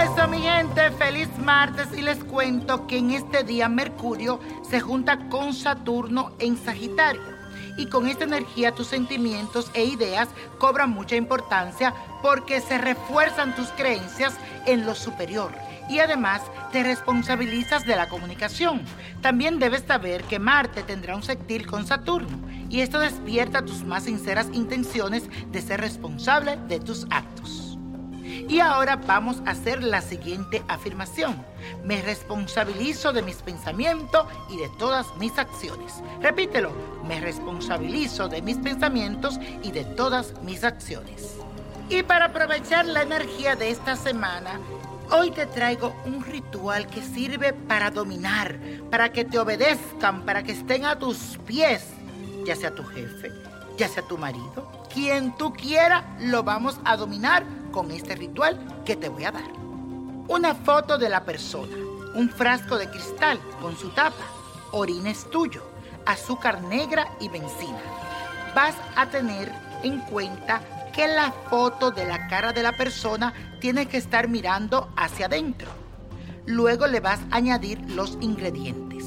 Eso, mi gente, feliz martes y les cuento que en este día Mercurio se junta con Saturno en Sagitario. Y con esta energía tus sentimientos e ideas cobran mucha importancia porque se refuerzan tus creencias en lo superior y además te responsabilizas de la comunicación. También debes saber que Marte tendrá un sextil con Saturno y esto despierta tus más sinceras intenciones de ser responsable de tus actos. Y ahora vamos a hacer la siguiente afirmación. Me responsabilizo de mis pensamientos y de todas mis acciones. Repítelo. Me responsabilizo de mis pensamientos y de todas mis acciones. Y para aprovechar la energía de esta semana, hoy te traigo un ritual que sirve para dominar, para que te obedezcan, para que estén a tus pies, ya sea tu jefe, ya sea tu marido, quien tú quieras, lo vamos a dominar con este ritual que te voy a dar. Una foto de la persona, un frasco de cristal con su tapa, orines tuyo, azúcar negra y benzina. Vas a tener en cuenta que la foto de la cara de la persona tiene que estar mirando hacia adentro. Luego le vas a añadir los ingredientes.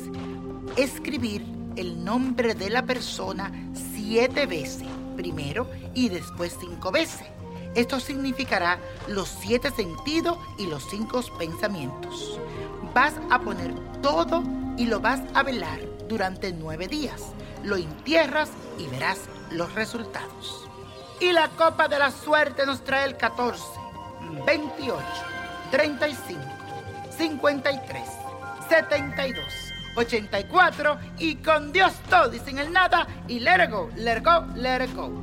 Escribir el nombre de la persona siete veces, primero y después cinco veces. Esto significará los siete sentidos y los cinco pensamientos. Vas a poner todo y lo vas a velar durante nueve días. Lo entierras y verás los resultados. Y la copa de la suerte nos trae el 14, 28, 35, 53, 72, 84 y con Dios todo y sin el nada y let it go, let go, let go.